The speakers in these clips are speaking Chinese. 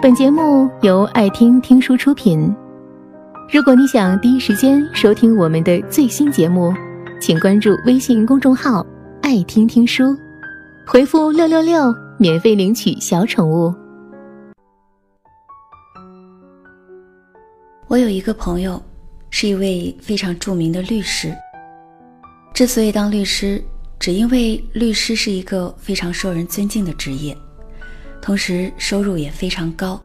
本节目由爱听听书出品。如果你想第一时间收听我们的最新节目，请关注微信公众号“爱听听书”，回复“六六六”免费领取小宠物。我有一个朋友，是一位非常著名的律师。之所以当律师，只因为律师是一个非常受人尊敬的职业，同时收入也非常高。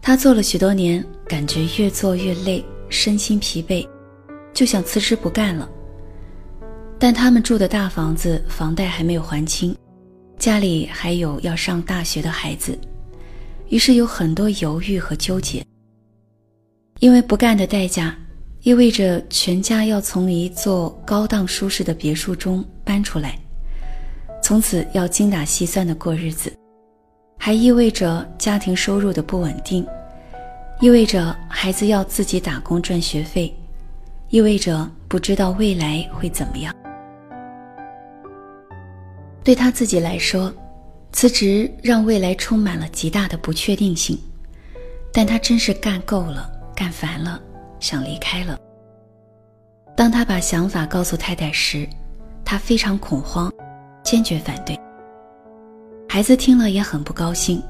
他做了许多年，感觉越做越累，身心疲惫，就想辞职不干了。但他们住的大房子房贷还没有还清，家里还有要上大学的孩子，于是有很多犹豫和纠结。因为不干的代价，意味着全家要从一座高档舒适的别墅中搬出来，从此要精打细算的过日子，还意味着家庭收入的不稳定，意味着孩子要自己打工赚学费，意味着不知道未来会怎么样。对他自己来说，辞职让未来充满了极大的不确定性，但他真是干够了。干烦了，想离开了。当他把想法告诉太太时，他非常恐慌，坚决反对。孩子听了也很不高兴，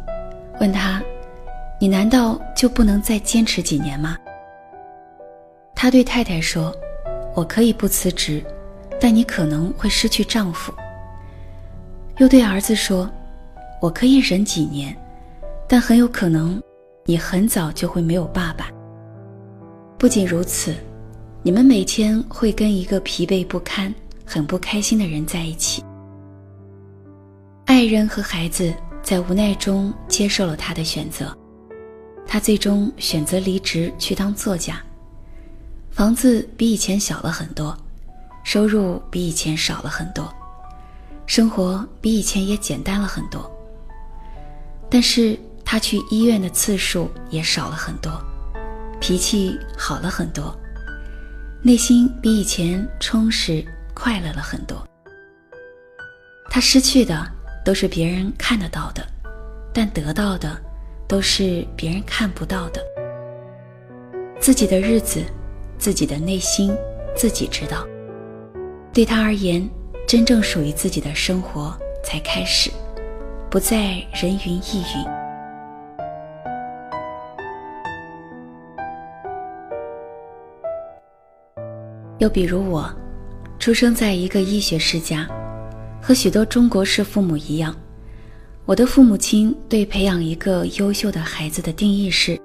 问他：“你难道就不能再坚持几年吗？”他对太太说：“我可以不辞职，但你可能会失去丈夫。”又对儿子说：“我可以忍几年，但很有可能你很早就会没有爸爸。”不仅如此，你们每天会跟一个疲惫不堪、很不开心的人在一起。爱人和孩子在无奈中接受了他的选择，他最终选择离职去当作家。房子比以前小了很多，收入比以前少了很多，生活比以前也简单了很多。但是他去医院的次数也少了很多。脾气好了很多，内心比以前充实快乐了很多。他失去的都是别人看得到的，但得到的都是别人看不到的。自己的日子，自己的内心，自己知道。对他而言，真正属于自己的生活才开始，不再人云亦云。又比如我，出生在一个医学世家，和许多中国式父母一样，我的父母亲对培养一个优秀的孩子的定义是：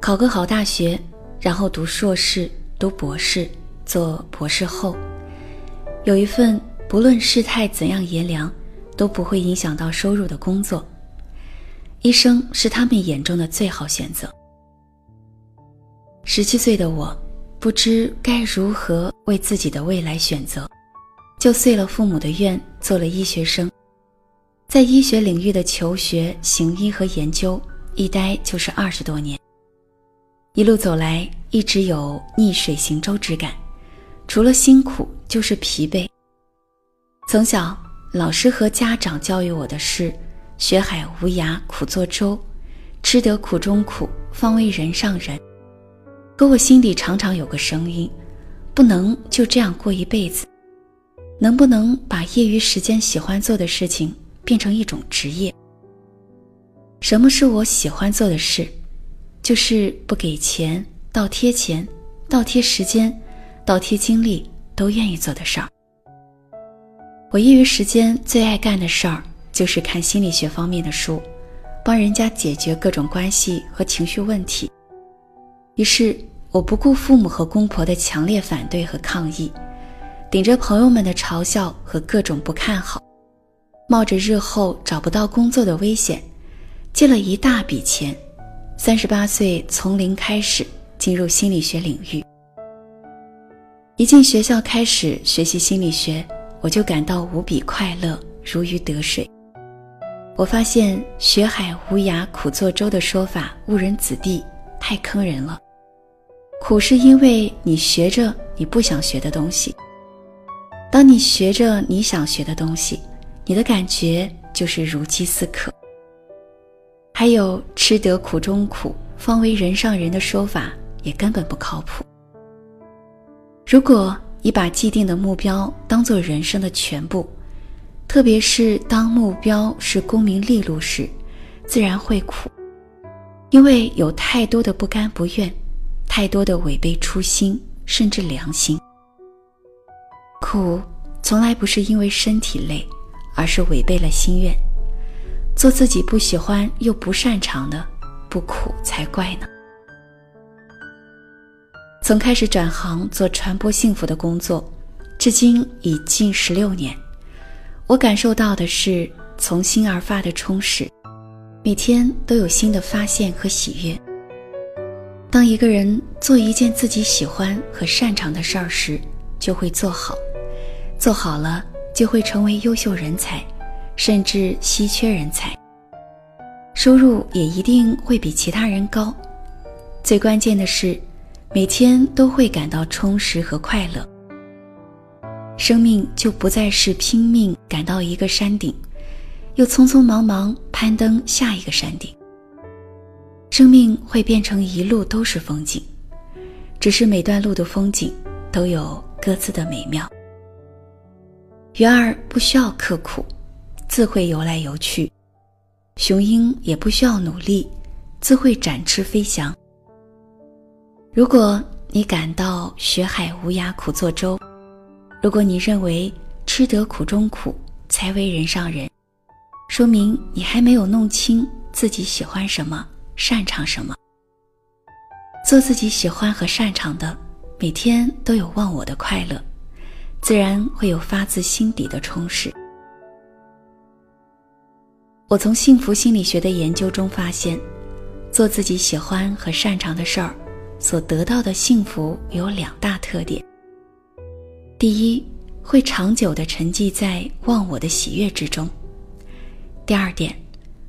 考个好大学，然后读硕士、读博士、做博士后，有一份不论世态怎样炎凉都不会影响到收入的工作，医生是他们眼中的最好选择。十七岁的我。不知该如何为自己的未来选择，就遂了父母的愿，做了医学生。在医学领域的求学、行医和研究，一待就是二十多年。一路走来，一直有逆水行舟之感，除了辛苦就是疲惫。从小，老师和家长教育我的是“学海无涯苦作舟，吃得苦中苦，方为人上人”。可我心里常常有个声音，不能就这样过一辈子，能不能把业余时间喜欢做的事情变成一种职业？什么是我喜欢做的事？就是不给钱，倒贴钱，倒贴时间，倒贴精力，都愿意做的事儿。我业余时间最爱干的事儿就是看心理学方面的书，帮人家解决各种关系和情绪问题。于是。我不顾父母和公婆的强烈反对和抗议，顶着朋友们的嘲笑和各种不看好，冒着日后找不到工作的危险，借了一大笔钱，三十八岁从零开始进入心理学领域。一进学校开始学习心理学，我就感到无比快乐，如鱼得水。我发现“学海无涯苦作舟”的说法误人子弟，太坑人了。苦是因为你学着你不想学的东西。当你学着你想学的东西，你的感觉就是如饥似渴。还有“吃得苦中苦，方为人上人”的说法也根本不靠谱。如果你把既定的目标当做人生的全部，特别是当目标是功名利禄时，自然会苦，因为有太多的不甘不愿，太多的违背初心甚至良心。苦从来不是因为身体累，而是违背了心愿。做自己不喜欢又不擅长的，不苦才怪呢。从开始转行做传播幸福的工作，至今已近十六年，我感受到的是从心而发的充实，每天都有新的发现和喜悦。当一个人做一件自己喜欢和擅长的事儿时，就会做好，做好了就会成为优秀人才，甚至稀缺人才，收入也一定会比其他人高。最关键的是。每天都会感到充实和快乐，生命就不再是拼命赶到一个山顶，又匆匆忙忙攀登下一个山顶。生命会变成一路都是风景，只是每段路的风景都有各自的美妙。鱼儿不需要刻苦，自会游来游去；雄鹰也不需要努力，自会展翅飞翔。如果你感到学海无涯苦作舟，如果你认为吃得苦中苦才为人上人，说明你还没有弄清自己喜欢什么，擅长什么。做自己喜欢和擅长的，每天都有忘我的快乐，自然会有发自心底的充实。我从幸福心理学的研究中发现，做自己喜欢和擅长的事儿。所得到的幸福有两大特点：第一，会长久的沉寂在忘我的喜悦之中；第二点，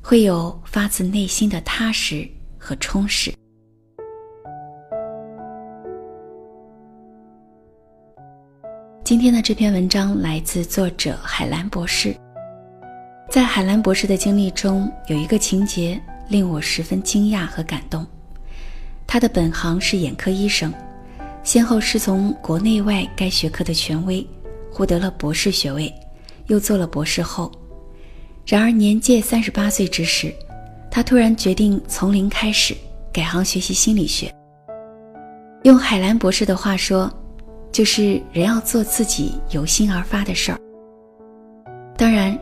会有发自内心的踏实和充实。今天的这篇文章来自作者海兰博士。在海兰博士的经历中，有一个情节令我十分惊讶和感动。他的本行是眼科医生，先后师从国内外该学科的权威，获得了博士学位，又做了博士后。然而年届三十八岁之时，他突然决定从零开始改行学习心理学。用海兰博士的话说，就是人要做自己由心而发的事儿。当然，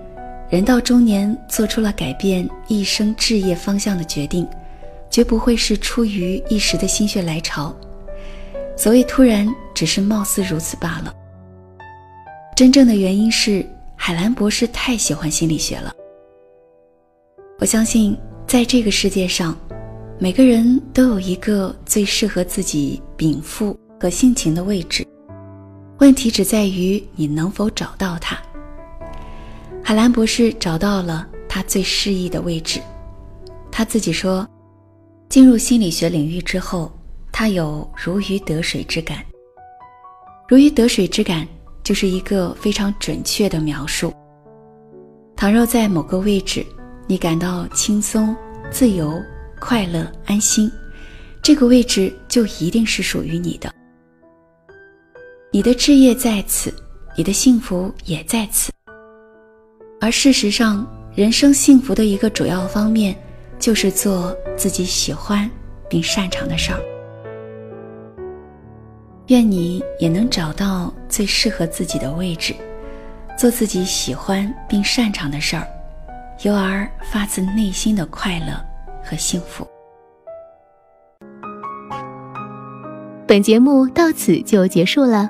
人到中年做出了改变一生志业方向的决定。绝不会是出于一时的心血来潮，所谓突然，只是貌似如此罢了。真正的原因是海兰博士太喜欢心理学了。我相信，在这个世界上，每个人都有一个最适合自己禀赋和性情的位置，问题只在于你能否找到它。海兰博士找到了他最适宜的位置，他自己说。进入心理学领域之后，他有如鱼得水之感。如鱼得水之感就是一个非常准确的描述。倘若在某个位置，你感到轻松、自由、快乐、安心，这个位置就一定是属于你的。你的志业在此，你的幸福也在此。而事实上，人生幸福的一个主要方面。就是做自己喜欢并擅长的事儿。愿你也能找到最适合自己的位置，做自己喜欢并擅长的事儿，由而发自内心的快乐和幸福。本节目到此就结束了，